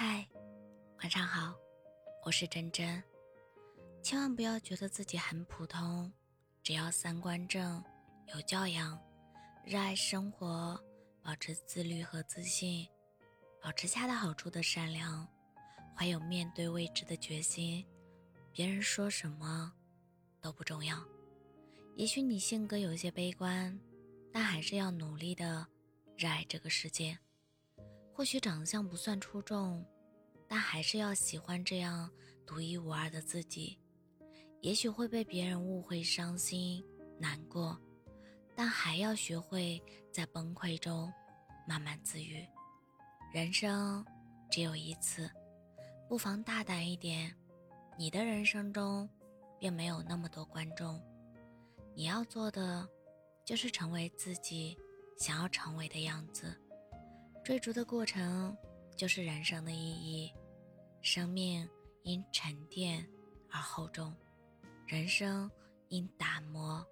嗨，晚上好，我是真真。千万不要觉得自己很普通，只要三观正、有教养、热爱生活、保持自律和自信，保持恰到好处的善良，怀有面对未知的决心，别人说什么都不重要。也许你性格有些悲观，但还是要努力的热爱这个世界。或许长相不算出众，但还是要喜欢这样独一无二的自己。也许会被别人误会、伤心、难过，但还要学会在崩溃中慢慢自愈。人生只有一次，不妨大胆一点。你的人生中，并没有那么多观众。你要做的，就是成为自己想要成为的样子。追逐的过程就是人生的意义，生命因沉淀而厚重，人生因打磨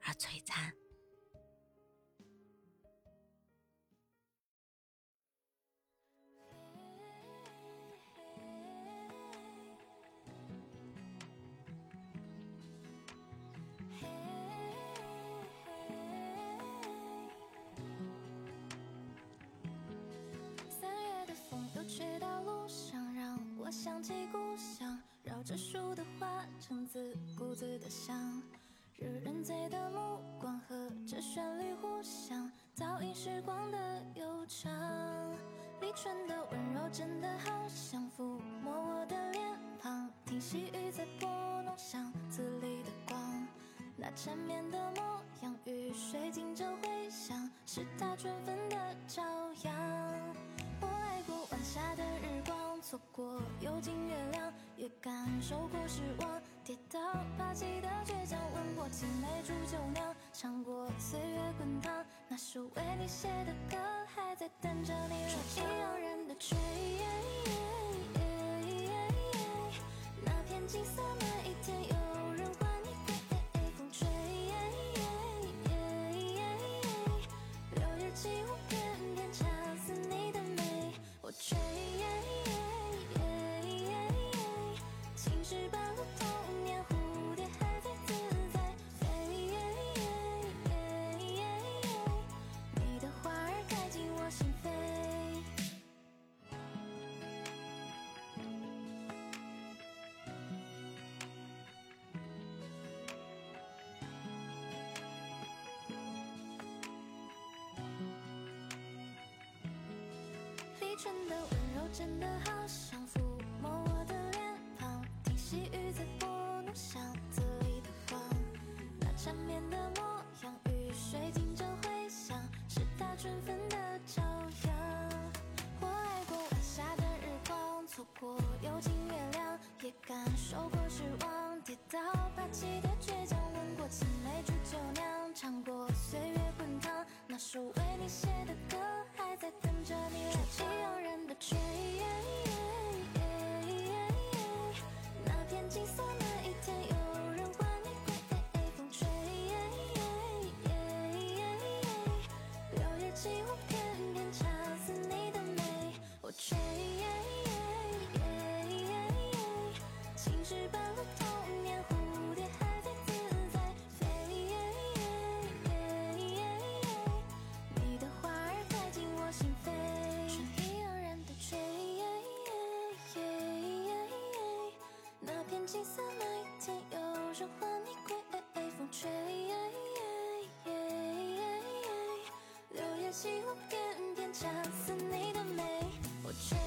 而璀璨。起故乡，绕着树的花城，自顾自的想。惹人醉的目光和这旋律互相，倒映时光的悠长。立春的温柔真的好像抚摸我的脸庞，听细雨在拨弄巷子里的光，那缠绵的模样，雨水惊着回响，是他春分的朝阳。我爱过晚霞的日光。错过有情月亮，也感受过失望。跌倒爬起的倔强，吻过青梅煮酒酿，尝过岁月滚烫。那首为你写的歌，还在等着你来唱。一样人你唇的温柔真的好像抚摸我的脸庞，听细雨在拨弄巷子里的光，那缠绵的模样，雨水听着回响，是他春分的朝阳。我爱过晚霞的日光，错过有尽月亮，也感受过失望，跌倒爬起的倔强，吻过青梅煮酒酿，尝过岁月滚烫，那首为你写的歌金色麦田，有人唤你归。风吹，柳叶起舞翩翩，恰似你的美。我吹。